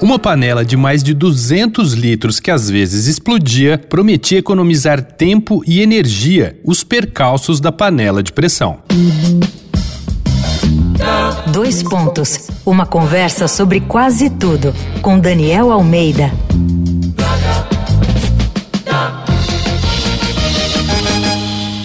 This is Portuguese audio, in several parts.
Uma panela de mais de 200 litros que às vezes explodia prometia economizar tempo e energia, os percalços da panela de pressão. Dois pontos. Uma conversa sobre quase tudo com Daniel Almeida.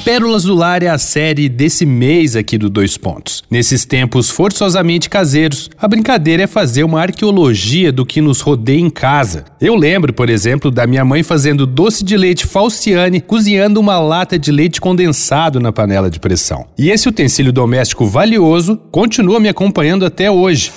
Pérolas do Lar é a série desse mês aqui do Dois Pontos. Nesses tempos forçosamente caseiros, a brincadeira é fazer uma arqueologia do que nos rodeia em casa. Eu lembro, por exemplo, da minha mãe fazendo doce de leite falciane, cozinhando uma lata de leite condensado na panela de pressão. E esse utensílio doméstico valioso continua me acompanhando até hoje.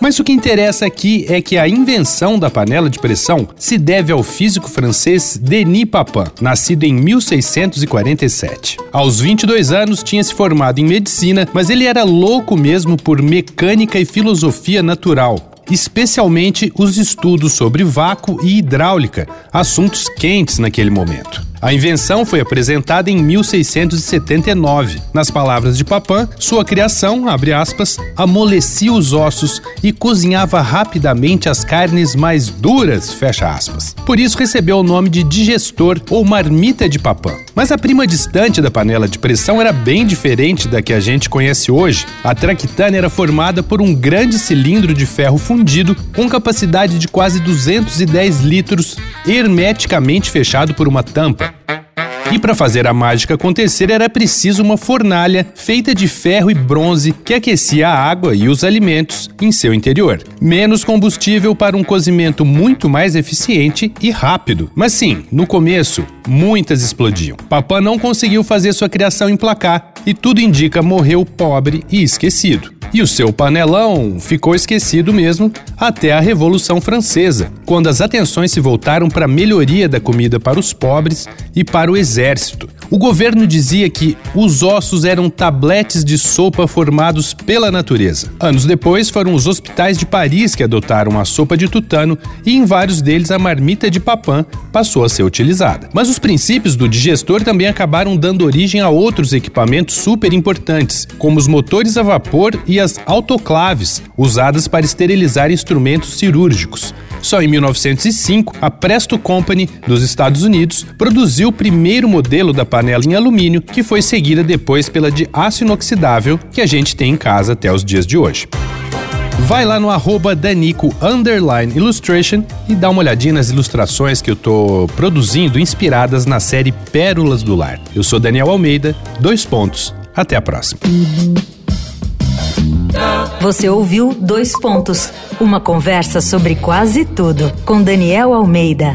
Mas o que interessa aqui é que a invenção da panela de pressão se deve ao físico francês Denis Papin, nascido em 1647. Aos 22 anos tinha se formado em medicina, mas ele era louco mesmo por mecânica e filosofia natural especialmente os estudos sobre vácuo e hidráulica, assuntos quentes naquele momento. A invenção foi apresentada em 1679. Nas palavras de Papin, sua criação, abre aspas, amolecia os ossos e cozinhava rapidamente as carnes mais duras, fecha aspas. Por isso recebeu o nome de digestor ou marmita de Papin. Mas a prima distante da panela de pressão era bem diferente da que a gente conhece hoje. A traquitana era formada por um grande cilindro de ferro fundido com capacidade de quase 210 litros, hermeticamente fechado por uma tampa. E para fazer a mágica acontecer era preciso uma fornalha feita de ferro e bronze que aquecia a água e os alimentos em seu interior. Menos combustível para um cozimento muito mais eficiente e rápido. Mas sim, no começo, muitas explodiam. Papá não conseguiu fazer sua criação emplacar e tudo indica morreu pobre e esquecido. E o seu panelão ficou esquecido mesmo até a Revolução Francesa, quando as atenções se voltaram para a melhoria da comida para os pobres e para o exército. O governo dizia que os ossos eram tabletes de sopa formados pela natureza. Anos depois, foram os hospitais de Paris que adotaram a sopa de tutano e em vários deles a marmita de Papin passou a ser utilizada. Mas os princípios do digestor também acabaram dando origem a outros equipamentos super importantes, como os motores a vapor e as autoclaves, usadas para esterilizar instrumentos cirúrgicos. Só em 1905, a Presto Company dos Estados Unidos produziu o primeiro modelo da panela em alumínio, que foi seguida depois pela de aço inoxidável, que a gente tem em casa até os dias de hoje. Vai lá no arroba Danico Illustration e dá uma olhadinha nas ilustrações que eu tô produzindo inspiradas na série Pérolas do Lar. Eu sou Daniel Almeida, dois pontos. Até a próxima. Você ouviu Dois Pontos uma conversa sobre quase tudo com Daniel Almeida.